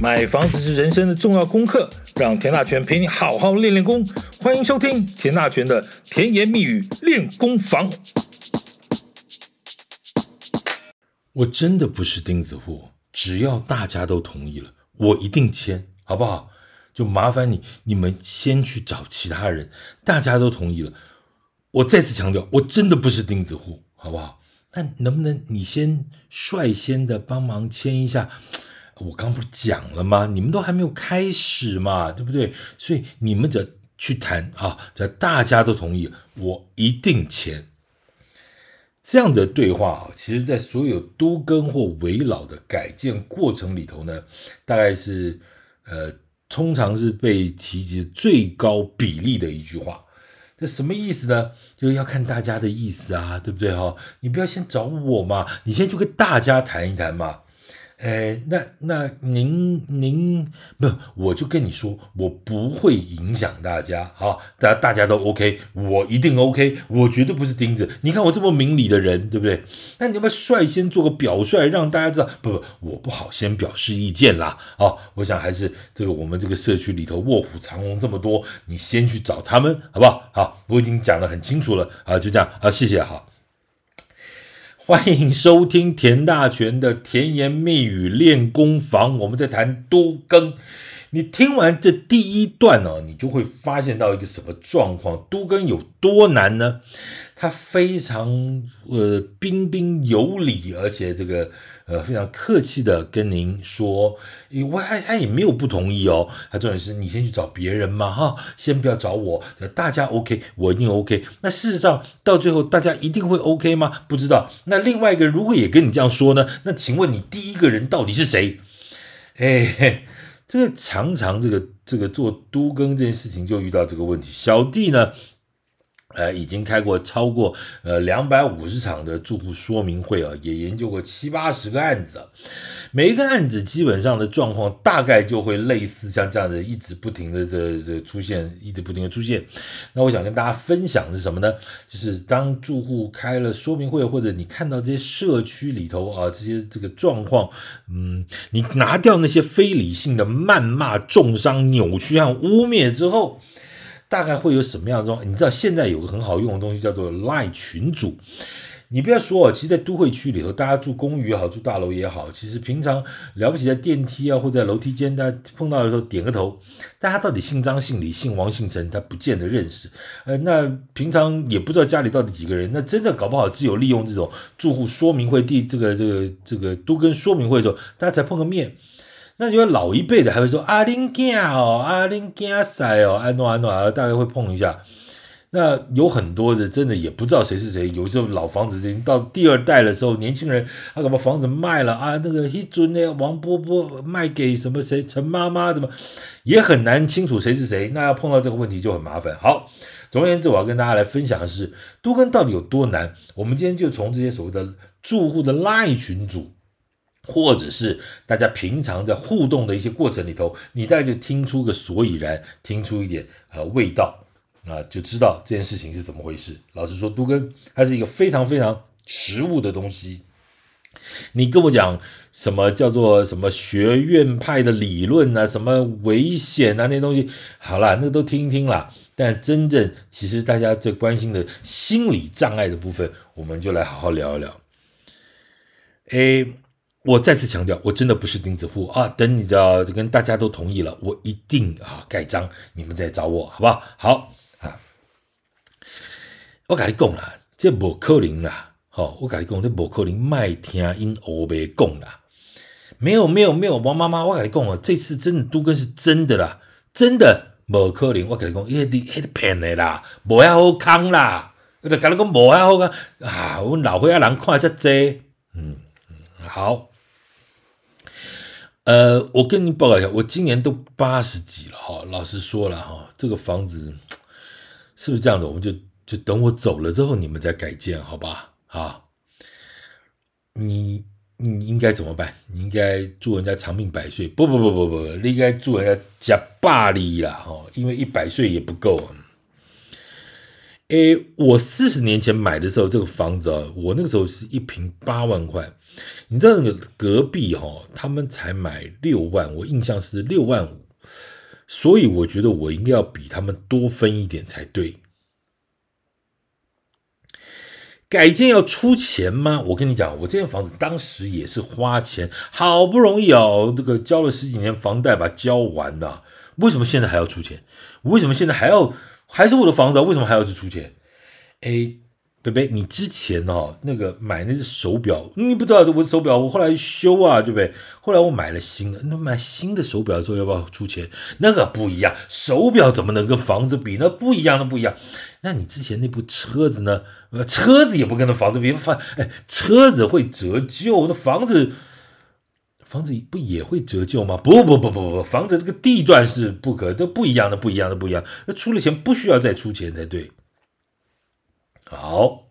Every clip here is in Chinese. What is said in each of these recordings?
买房子是人生的重要功课，让田大权陪你好好练练功。欢迎收听田大权的甜言蜜语练功房。我真的不是钉子户，只要大家都同意了，我一定签，好不好？就麻烦你，你们先去找其他人，大家都同意了。我再次强调，我真的不是钉子户，好不好？那能不能你先率先的帮忙签一下？我刚不是讲了吗？你们都还没有开始嘛，对不对？所以你们得去谈啊，只要大家都同意，我一定签。这样的对话啊，其实在所有都更或围老的改建过程里头呢，大概是呃，通常是被提及最高比例的一句话。这什么意思呢？就是要看大家的意思啊，对不对哈？你不要先找我嘛，你先去跟大家谈一谈嘛。哎，那那您您不，我就跟你说，我不会影响大家，好，大家大家都 OK，我一定 OK，我绝对不是钉子。你看我这么明理的人，对不对？那你要不要率先做个表率，让大家知道？不不，我不好先表示意见啦。好，我想还是这个我们这个社区里头卧虎藏龙这么多，你先去找他们，好不好？好，我已经讲得很清楚了啊，就这样啊，谢谢，好。欢迎收听田大全的甜言蜜语练功房，我们在谈多更。你听完这第一段哦，你就会发现到一个什么状况？都更有多难呢？他非常呃彬彬有礼，而且这个呃非常客气的跟您说，我他他也没有不同意哦。他重点是你先去找别人嘛哈，先不要找我，大家 OK，我一定 OK。那事实上到最后大家一定会 OK 吗？不知道。那另外一个如果也跟你这样说呢？那请问你第一个人到底是谁？哎。这个常常这个这个做都更这件事情就遇到这个问题。小弟呢，呃，已经开过超过呃两百五十场的住户说明会啊，也研究过七八十个案子。每一个案子基本上的状况大概就会类似像这样的，一直不停的这这出现，一直不停的出现。那我想跟大家分享的是什么呢？就是当住户开了说明会，或者你看到这些社区里头啊这些这个状况，嗯，你拿掉那些非理性的谩骂、重伤、扭曲和污蔑之后，大概会有什么样的状况？你知道现在有个很好用的东西叫做 LINE 群组。你不要说哦，其实，在都会区里头，大家住公寓也好，住大楼也好，其实平常了不起在电梯啊，或在楼梯间，大家碰到的时候点个头。大家到底姓张、姓李、姓王、姓陈，他不见得认识。呃，那平常也不知道家里到底几个人。那真的搞不好，只有利用这种住户说明会、第这个这个这个都跟说明会的时候，大家才碰个面。那因为老一辈的还会说啊，恁囝哦，啊恁囝婿哦，安诺安诺啊，大概会碰一下。那有很多的真的也不知道谁是谁，有时候老房子已经到第二代的时候，年轻人他把房子卖了啊，那个一尊呢，王伯伯卖给什么谁，陈妈妈怎么，也很难清楚谁是谁。那要碰到这个问题就很麻烦。好，总而言之，我要跟大家来分享的是，都跟到底有多难？我们今天就从这些所谓的住户的 LINE 群组，或者是大家平常在互动的一些过程里头，你大概就听出个所以然，听出一点呃味道。啊，就知道这件事情是怎么回事。老实说，都更它是一个非常非常实务的东西。你跟我讲什么叫做什么学院派的理论啊，什么危险啊那些东西，好了，那都听一听啦。但真正其实大家最关心的心理障碍的部分，我们就来好好聊一聊。诶，我再次强调，我真的不是钉子户啊。等你知道跟大家都同意了，我一定啊盖章，你们再找我，好不好？好啊。我跟你讲啦，这不可能啦！哦，我跟你讲，这不可能，麦听因欧白讲啦。没有，没有，没有，王妈妈，我跟你讲哦，这次真的都跟是真的啦，真的不可能。我跟你讲，因为你骗的啦，无遐好康啦。我就跟你讲，无遐好康啊！我老岁仔人看这济，嗯嗯，好。呃，我跟你报告一下，我今年都八十几了哈。老实说了哈，这个房子是不是这样的？我们就。就等我走了之后，你们再改建，好吧？啊，你你应该怎么办？你应该祝人家长命百岁？不不不不不，你应该祝人家加百里啦！哈，因为一百岁也不够。诶，我四十年前买的时候，这个房子啊，我那个时候是一平八万块。你知道那个隔壁哈、哦，他们才买六万，我印象是六万五，所以我觉得我应该要比他们多分一点才对。改建要出钱吗？我跟你讲，我这间房子当时也是花钱，好不容易哦，这个交了十几年房贷把它交完的，为什么现在还要出钱？为什么现在还要还是我的房子？为什么还要去出钱？哎。贝贝，你之前哦，那个买那只手表，你不知道我手表，我后来修啊，对不对？后来我买了新的，那买新的手表的时候要不要出钱？那个不一样，手表怎么能跟房子比？那不一样，的不一样。那你之前那部车子呢？车子也不跟那房子比，房哎，车子会折旧，那房子房子不也会折旧吗？不不不不不，房子这个地段是不可，都不一样的，不一样的，不一样。那出了钱不需要再出钱才对。好，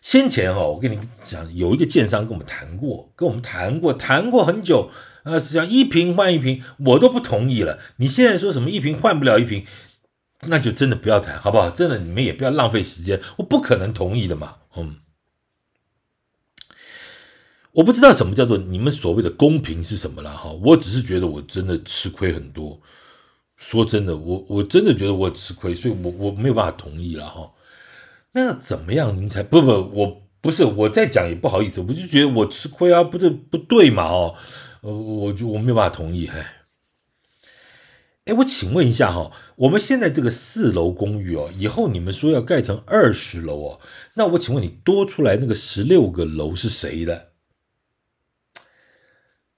先前哈，我跟你讲，有一个建商跟我们谈过，跟我们谈过，谈过很久，啊，是讲一瓶换一瓶，我都不同意了。你现在说什么一瓶换不了一瓶，那就真的不要谈，好不好？真的你们也不要浪费时间，我不可能同意的嘛。嗯，我不知道什么叫做你们所谓的公平是什么了哈，我只是觉得我真的吃亏很多。说真的，我我真的觉得我吃亏，所以我我没有办法同意了哈。那怎么样您才不不？我不是我再讲也不好意思，我就觉得我吃亏啊，不是不对嘛？哦，呃，我就我没有办法同意。哎，哎，我请问一下哈，我们现在这个四楼公寓哦，以后你们说要盖成二十楼哦，那我请问你多出来那个十六个楼是谁的？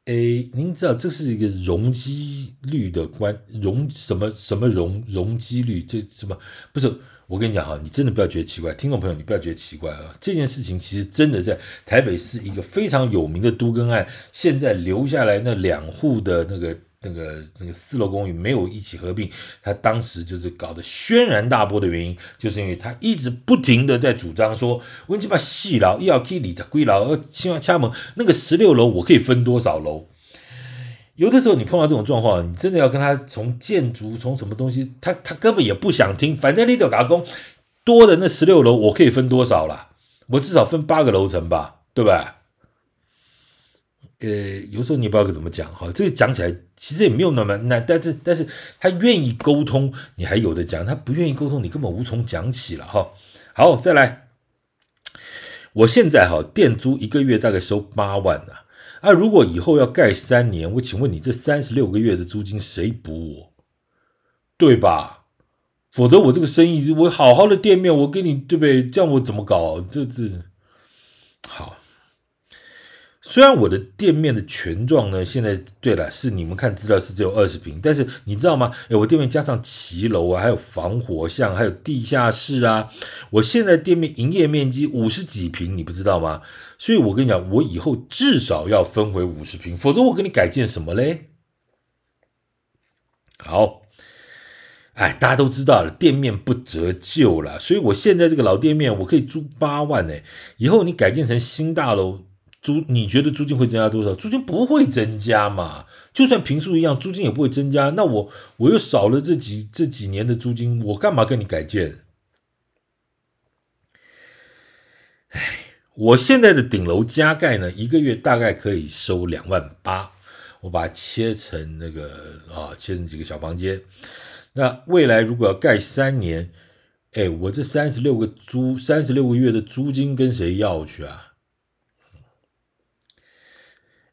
哎，您知道这是一个容积率的关容什么什么容容积率？这什么不是？我跟你讲哈，你真的不要觉得奇怪，听众朋友，你不要觉得奇怪啊！这件事情其实真的在台北是一个非常有名的都更案，现在留下来那两户的那个那个那个四楼公寓没有一起合并，他当时就是搞得轩然大波的原因，就是因为他一直不停的在主张说，我起码细楼要可以理着归楼，希望掐门那个十六楼我可以分多少楼。有的时候你碰到这种状况，你真的要跟他从建筑从什么东西，他他根本也不想听。反正你都打工多的那十六楼，我可以分多少啦？我至少分八个楼层吧，对吧？呃，有时候你也不知道怎么讲哈。这个讲起来其实也没有那么难，但是但是他愿意沟通，你还有的讲；他不愿意沟通，你根本无从讲起了哈。好，再来，我现在哈店租一个月大概收八万啊。啊，如果以后要盖三年，我请问你这三十六个月的租金谁补我？对吧？否则我这个生意，我好好的店面，我给你对不对？这样我怎么搞？这这好。虽然我的店面的权状呢，现在对了，是你们看资料是只有二十平，但是你知道吗？哎，我店面加上骑楼啊，还有防火巷，还有地下室啊，我现在店面营业面积五十几平，你不知道吗？所以我跟你讲，我以后至少要分回五十平，否则我给你改建什么嘞？好，哎，大家都知道了，店面不折旧了，所以我现在这个老店面我可以租八万呢，以后你改建成新大楼。租你觉得租金会增加多少？租金不会增加嘛？就算平数一样，租金也不会增加。那我我又少了这几这几年的租金，我干嘛跟你改建？哎，我现在的顶楼加盖呢，一个月大概可以收两万八。我把它切成那个啊，切成几个小房间。那未来如果要盖三年，哎，我这三十六个租三十六个月的租金跟谁要去啊？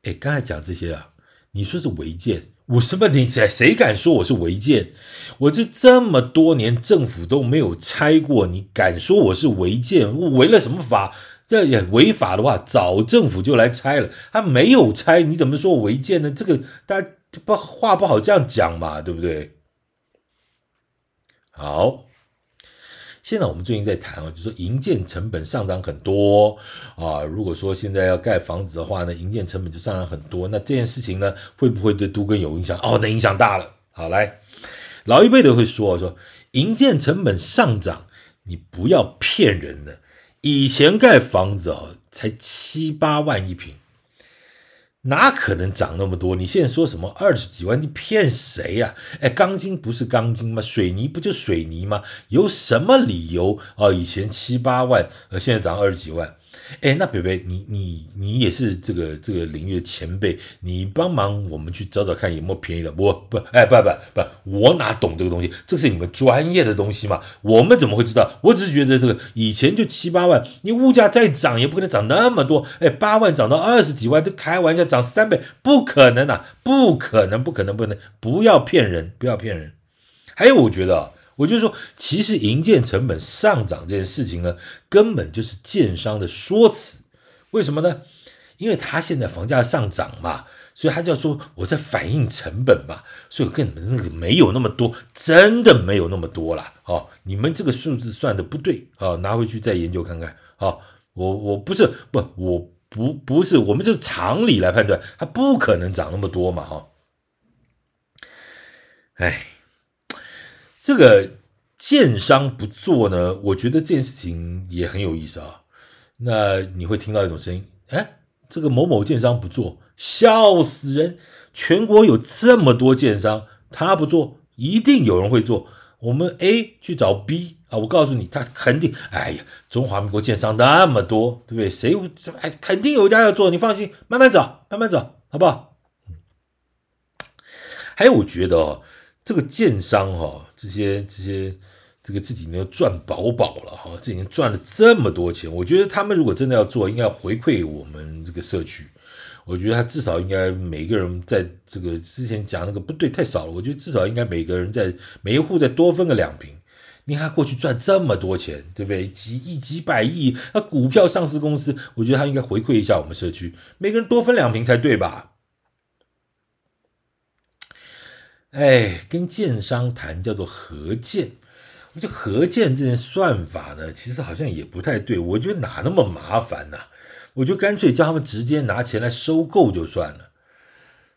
哎，刚才讲这些啊，你说是违建，我什么？你谁谁敢说我是违建？我这这么多年政府都没有拆过，你敢说我是违建？我违了什么法？这也违法的话，早政府就来拆了。他没有拆，你怎么说违建呢？这个大家不话不好这样讲嘛，对不对？好。现在我们最近在谈啊，就是说营建成本上涨很多啊。如果说现在要盖房子的话呢，营建成本就上涨很多。那这件事情呢，会不会对都更有影响？哦，那影响大了。好，来，老一辈的会说说，营建成本上涨，你不要骗人的。以前盖房子哦，才七八万一平，哪可能涨那么多？你现在说什么二十几万？你骗谁呀？哎，钢筋不是钢筋吗？水泥不就水泥吗？有什么理由啊？以前七八万，呃，现在涨二十几万。哎，那北北，你你你也是这个这个领域的前辈，你帮忙我们去找找看有没有便宜的。我不，哎，不不不，我哪懂这个东西？这是你们专业的东西嘛？我们怎么会知道？我只是觉得这个以前就七八万，你物价再涨也不可能涨那么多。哎，八万涨到二十几万，这开玩笑，涨三倍不可能啊！不可能，不可能，不能！不要骗人，不要骗人。还有，我觉得。我就说，其实营建成本上涨这件事情呢，根本就是建商的说辞。为什么呢？因为他现在房价上涨嘛，所以他就要说我在反映成本嘛，所以根本那个没有那么多，真的没有那么多啦。哦，你们这个数字算的不对，哦，拿回去再研究看看。哦，我我不是不我不不是，我们就常理来判断，它不可能涨那么多嘛。哈，哦，哎。这个建商不做呢，我觉得这件事情也很有意思啊。那你会听到一种声音，哎，这个某某建商不做，笑死人！全国有这么多建商，他不做，一定有人会做。我们 A 去找 B 啊，我告诉你，他肯定，哎呀，中华民国建商那么多，对不对？谁哎，肯定有一家要做，你放心，慢慢找，慢慢找，好不好？还有，我觉得哦。这个建商哈，这些这些这个自己呢赚饱饱了哈，这已经赚了这么多钱，我觉得他们如果真的要做，应该回馈我们这个社区。我觉得他至少应该每个人在这个之前讲那个不对，太少了。我觉得至少应该每个人在每一户再多分个两瓶。你看过去赚这么多钱，对不对？几亿几百亿，那股票上市公司，我觉得他应该回馈一下我们社区，每个人多分两瓶才对吧？哎，跟建商谈叫做合建，我觉得合建这件算法呢，其实好像也不太对。我觉得哪那么麻烦呢？我就干脆叫他们直接拿钱来收购就算了，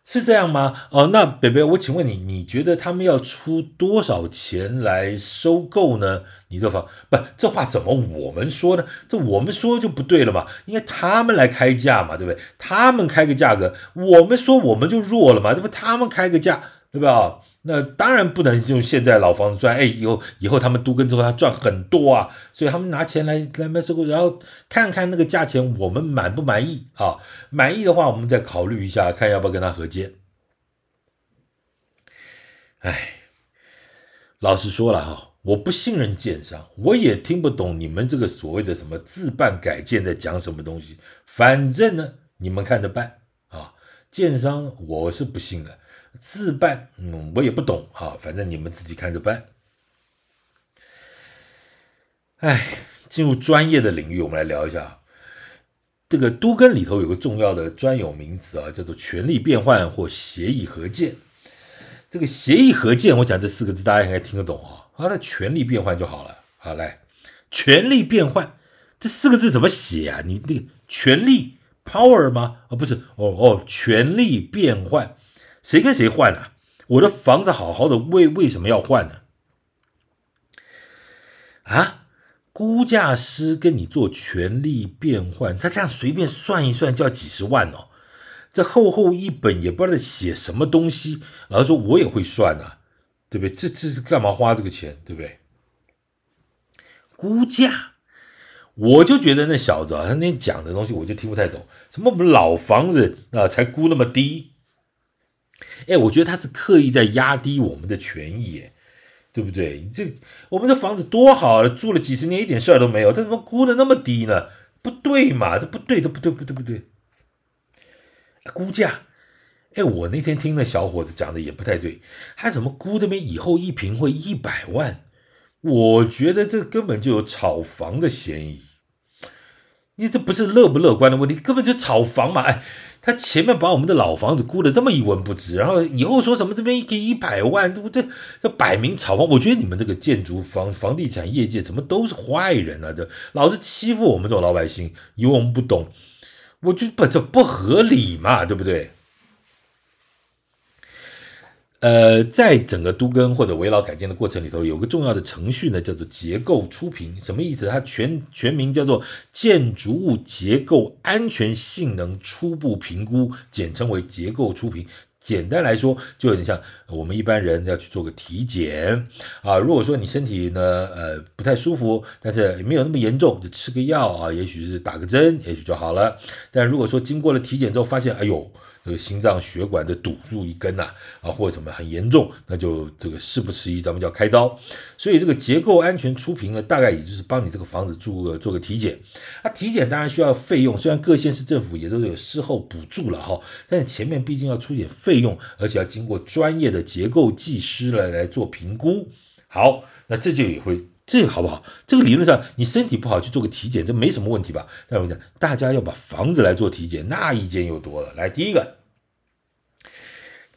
是这样吗？哦，那北北，我请问你，你觉得他们要出多少钱来收购呢？你这方不，这话怎么我们说呢？这我们说就不对了嘛？应该他们来开价嘛，对不对？他们开个价格，我们说我们就弱了嘛，对不？他们开个价。对吧？那当然不能用现在老房子赚，哎，以后以后他们都跟之后，他赚很多啊，所以他们拿钱来来卖收购，然后看看那个价钱，我们满不满意啊？满意的话，我们再考虑一下，看要不要跟他合建。哎，老实说了哈，我不信任建商，我也听不懂你们这个所谓的什么自办改建在讲什么东西。反正呢，你们看着办啊。建商我是不信的。自办，嗯，我也不懂啊，反正你们自己看着办。哎，进入专业的领域，我们来聊一下这个都更里头有个重要的专有名词啊，叫做权力变换或协议合建。这个协议合建，我讲这四个字大家应该听得懂啊。好，那权力变换就好了。好，来，权力变换这四个字怎么写啊？你那个权力 power 吗？啊，不是，哦哦，权力变换。谁跟谁换啊？我的房子好好的，为为什么要换呢？啊，估价师跟你做权利变换，他这样随便算一算就要几十万哦。这厚厚一本也不知道在写什么东西。然后说我也会算啊，对不对？这这是干嘛花这个钱，对不对？估价，我就觉得那小子啊，他那讲的东西我就听不太懂。什么我们老房子啊，才估那么低？哎，我觉得他是刻意在压低我们的权益，哎，对不对？这我们的房子多好啊，住了几十年一点事儿都没有，他怎么估的那么低呢？不对嘛，这不对，这不对，不对，不对。估价，哎，我那天听那小伙子讲的也不太对，他怎么估这边以后一平会一百万？我觉得这根本就有炒房的嫌疑。你这不是乐不乐观的问题，根本就炒房嘛！哎。他前面把我们的老房子估的这么一文不值，然后以后说什么这边给一百万，对不对？这摆明炒房。我觉得你们这个建筑房房地产业界怎么都是坏人啊？这老是欺负我们这种老百姓，以为我们不懂。我觉得不这不合理嘛，对不对？呃，在整个都更或者围绕改建的过程里头，有个重要的程序呢，叫做结构初评。什么意思？它全全名叫做建筑物结构安全性能初步评估，简称为结构初评。简单来说，就有点像我们一般人要去做个体检啊。如果说你身体呢，呃，不太舒服，但是没有那么严重，就吃个药啊，也许是打个针，也许就好了。但如果说经过了体检之后，发现，哎呦。这个心脏血管的堵住一根呐，啊，或者什么很严重，那就这个事不迟疑，咱们就要开刀。所以这个结构安全初评呢，大概也就是帮你这个房子做个做个体检。啊，体检当然需要费用，虽然各县市政府也都有事后补助了哈，但前面毕竟要出点费用，而且要经过专业的结构技师来来做评估。好，那这就也会。这个好不好？这个理论上，你身体不好去做个体检，这没什么问题吧？但是我讲，大家要把房子来做体检，那意见又多了。来，第一个，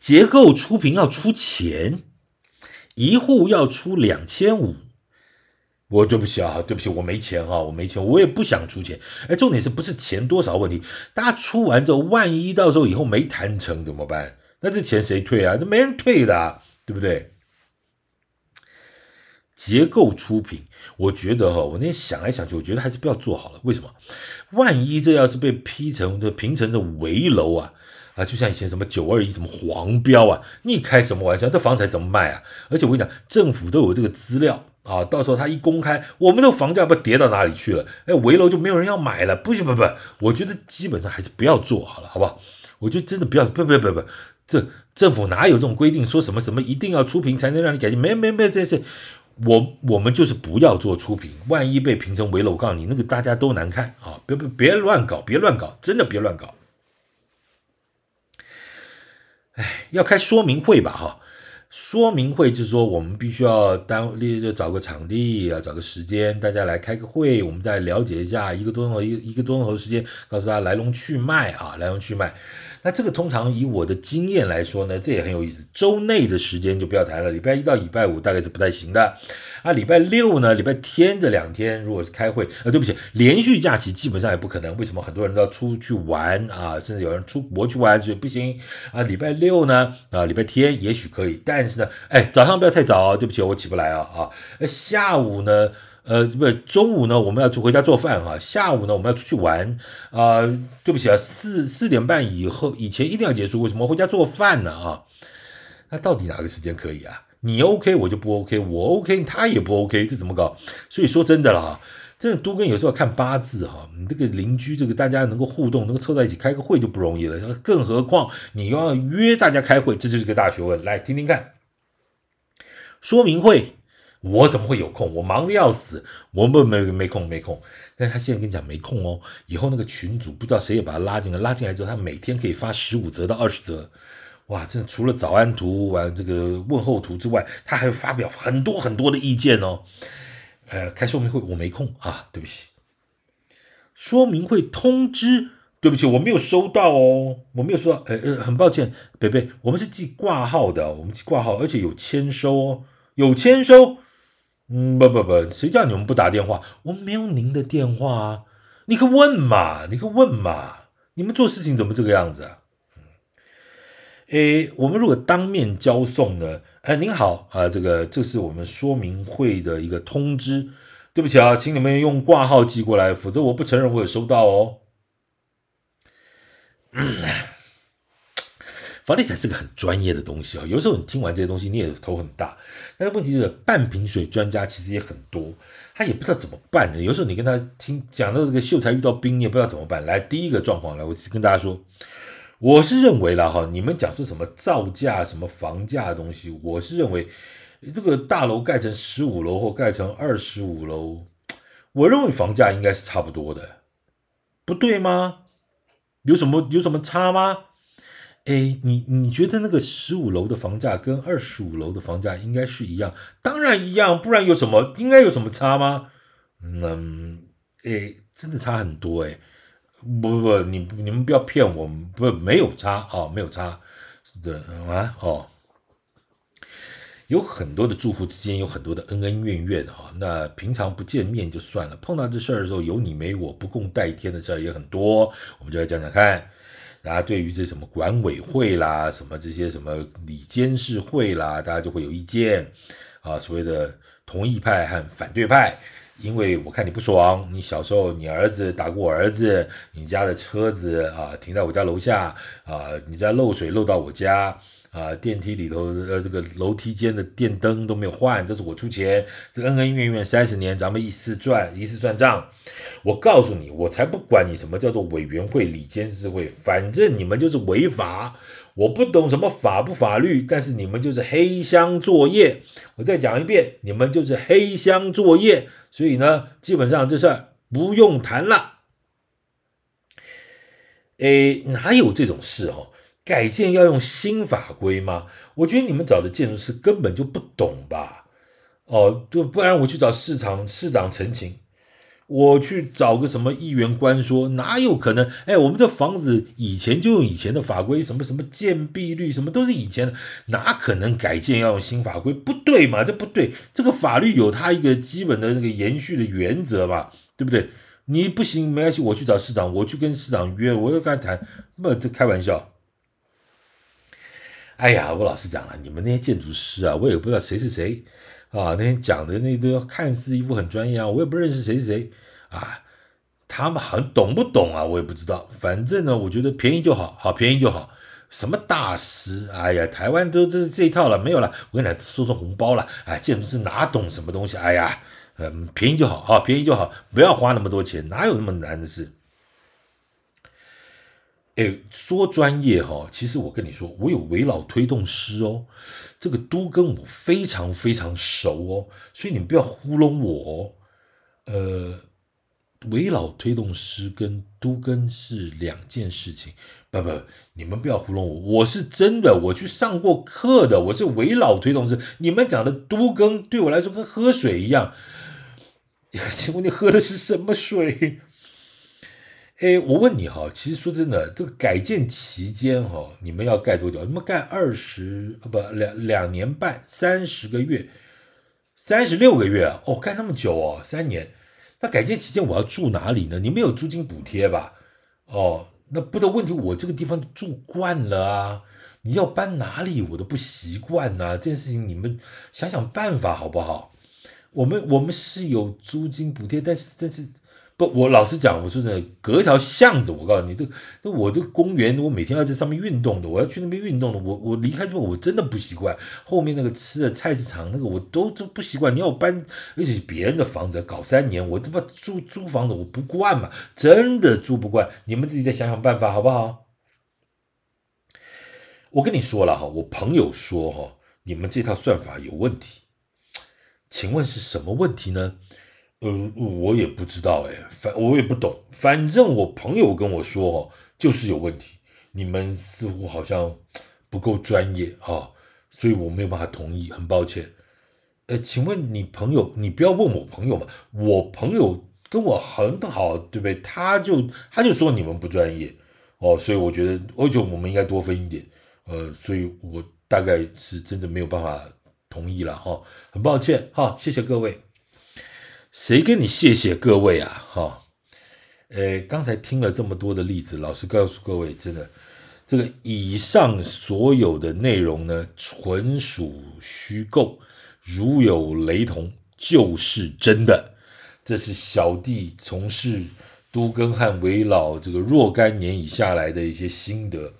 结构出评要出钱，一户要出两千五。我对不起啊，对不起，我没钱哈，我没钱，我也不想出钱。哎，重点是不是钱多少问题？大家出完之后，万一到时候以后没谈成怎么办？那这钱谁退啊？那没人退的，对不对？结构出品，我觉得哈，我那天想来想去，我觉得还是不要做好了。为什么？万一这要是被批成的评成的围楼啊就像以前什么九二一什么黄标啊，你开什么玩笑？这房子怎么卖啊？而且我跟你讲，政府都有这个资料啊，到时候他一公开，我们的房价不跌到哪里去了？哎，围楼就没有人要买了。不行不不，我觉得基本上还是不要做好了，好不好？我觉得真的不要，不不不不，这政府哪有这种规定，说什么什么一定要出评才能让你改进？没没没这事。我我们就是不要做出评，万一被评成围楼，我告诉你，那个大家都难看啊！别别别乱搞，别乱搞，真的别乱搞。哎，要开说明会吧，哈。说明会就是说，我们必须要单立就找个场地，要找个时间，大家来开个会，我们再了解一下一个多钟头一一个多钟头时间，告诉大家来龙去脉啊，来龙去脉。那这个通常以我的经验来说呢，这也很有意思。周内的时间就不要谈了，礼拜一到礼拜五大概是不太行的。啊，礼拜六呢，礼拜天这两天如果是开会，呃，对不起，连续假期基本上也不可能。为什么？很多人都要出去玩啊，甚至有人出国去玩，所以不行。啊，礼拜六呢，啊，礼拜天也许可以，但但是呢，哎，早上不要太早，对不起，我起不来啊啊。下午呢，呃，不中午呢，我们要去回家做饭啊。下午呢，我们要出去玩啊，对不起啊，四四点半以后以前一定要结束。为什么回家做饭呢啊？那到底哪个时间可以啊？你 OK 我就不 OK，我 OK 他也不 OK，这怎么搞？所以说真的了啊，真的都跟有时候看八字哈，你这个邻居这个大家能够互动，能够凑在一起开个会就不容易了，更何况你要约大家开会，这就是个大学问。来听听看。说明会，我怎么会有空？我忙得要死，我不没没空没空。但他现在跟你讲没空哦，以后那个群主不知道谁也把他拉进来，拉进来之后，他每天可以发十五则到二十则，哇，真的除了早安图完这个问候图之外，他还发表很多很多的意见哦。呃，开说明会我没空啊，对不起。说明会通知。对不起，我没有收到哦，我没有收到。呃呃，很抱歉，北北，我们是寄挂号的，我们寄挂号，而且有签收哦，有签收。嗯，不不不，谁叫你们不打电话？我们没有您的电话啊，你可问嘛，你可问嘛，你们做事情怎么这个样子啊？诶，我们如果当面交送呢？哎，您好啊，这个这是我们说明会的一个通知。对不起啊，请你们用挂号寄过来，否则我不承认我有收到哦。嗯，房地产是个很专业的东西啊，有时候你听完这些东西，你也头很大。但是问题是，半瓶水专家其实也很多，他也不知道怎么办呢。有时候你跟他听讲到这个秀才遇到兵，你也不知道怎么办。来，第一个状况来，我跟大家说，我是认为了哈，你们讲说什么造价、什么房价的东西，我是认为这个大楼盖成十五楼或盖成二十五楼，我认为房价应该是差不多的，不对吗？有什么有什么差吗？哎，你你觉得那个十五楼的房价跟二十五楼的房价应该是一样？当然一样，不然有什么？应该有什么差吗？嗯，哎，真的差很多哎！不不不，你你们不要骗我，不没有差啊、没有差，是的啊哦。有很多的住户之间有很多的恩恩怨怨哈，那平常不见面就算了，碰到这事儿的时候有你没我不共戴天的事儿也很多，我们就来讲讲看。大家对于这什么管委会啦，什么这些什么里监事会啦，大家就会有意见啊，所谓的同意派和反对派。因为我看你不爽，你小时候你儿子打过我儿子，你家的车子啊停在我家楼下啊，你家漏水漏到我家啊，电梯里头呃这个楼梯间的电灯都没有换，这是我出钱，这恩恩怨怨三十年，咱们一次赚一次算账。我告诉你，我才不管你什么叫做委员会、里监事会，反正你们就是违法。我不懂什么法不法律，但是你们就是黑箱作业。我再讲一遍，你们就是黑箱作业。所以呢，基本上这事儿不用谈了。诶，哪有这种事哦？改建要用新法规吗？我觉得你们找的建筑师根本就不懂吧？哦，就不然我去找市场市长陈情。我去找个什么议员官说，哪有可能？哎，我们这房子以前就用以前的法规，什么什么建蔽率，什么都是以前的，哪可能改建要用新法规？不对嘛，这不对。这个法律有它一个基本的那个延续的原则嘛，对不对？你不行，没关系，我去找市长，我去跟市长约，我要跟他谈，那，这开玩笑。哎呀，我老实讲啊，你们那些建筑师啊，我也不知道谁是谁。啊，那天讲的那都看似一副很专业啊，我也不认识谁谁啊，他们好像懂不懂啊？我也不知道。反正呢，我觉得便宜就好，好便宜就好。什么大师？哎呀，台湾都这这一套了，没有了。我跟你来说说红包了。哎，建筑师哪懂什么东西？哎呀，嗯，便宜就好，好便宜就好，不要花那么多钱，哪有那么难的事？哎，说专业哈，其实我跟你说，我有危老推动师哦，这个都更我非常非常熟哦，所以你们不要糊弄我哦。呃，危老推动师跟都更是两件事情，不不，你们不要糊弄我，我是真的，我去上过课的，我是危老推动师。你们讲的都更对我来说跟喝水一样，请问你喝的是什么水？哎，我问你哈，其实说真的，这个改建期间哈，你们要盖多久？你们盖二十不两两年半，三十个月，三十六个月啊？哦，盖那么久哦，三年。那改建期间我要住哪里呢？你们有租金补贴吧？哦，那不的问题，我这个地方住惯了啊。你要搬哪里，我都不习惯呐、这件事情你们想想办法好不好？我们我们是有租金补贴，但是但是。不，我老实讲，我说呢，隔一条巷子，我告诉你，这这我这个公园，我每天要在上面运动的，我要去那边运动的，我我离开这边，我真的不习惯。后面那个吃的菜市场那个，我都都不习惯。你要搬，而且别人的房子搞三年，我他妈租租房子我不惯嘛，真的住不惯。你们自己再想想办法好不好？我跟你说了哈，我朋友说哈，你们这套算法有问题，请问是什么问题呢？呃，我也不知道哎，反我也不懂，反正我朋友跟我说哦，就是有问题。你们似乎好像不够专业啊，所以我没有办法同意，很抱歉。呃，请问你朋友，你不要问我朋友嘛，我朋友跟我很好，对不对？他就他就说你们不专业哦，所以我觉得，我觉得我们应该多分一点。呃，所以我大概是真的没有办法同意了哈，很抱歉哈，谢谢各位。谁跟你谢谢各位啊？哈，呃，刚才听了这么多的例子，老实告诉各位，真的，这个以上所有的内容呢，纯属虚构，如有雷同，就是真的。这是小弟从事都更汉为老这个若干年以下来的一些心得。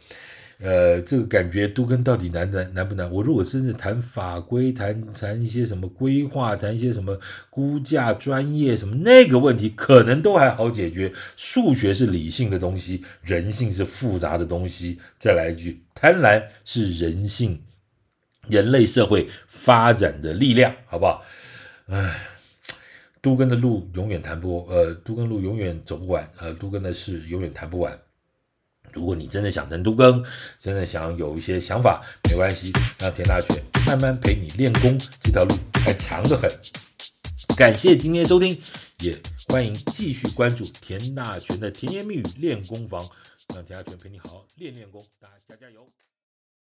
呃，这个感觉都跟到底难难难不难？我如果真的谈法规，谈谈一些什么规划，谈一些什么估价专业什么那个问题，可能都还好解决。数学是理性的东西，人性是复杂的东西。再来一句，贪婪是人性，人类社会发展的力量，好不好？唉，都跟的路永远谈不，呃，都跟路永远走不完，呃，都跟的事永远谈不完。如果你真的想成都更，真的想有一些想法，没关系，让田大权慢慢陪你练功，这条路还长得很。感谢今天收听，也欢迎继续关注田大权的甜言蜜语练功房，让田大权陪你好好练练功，大家加加油。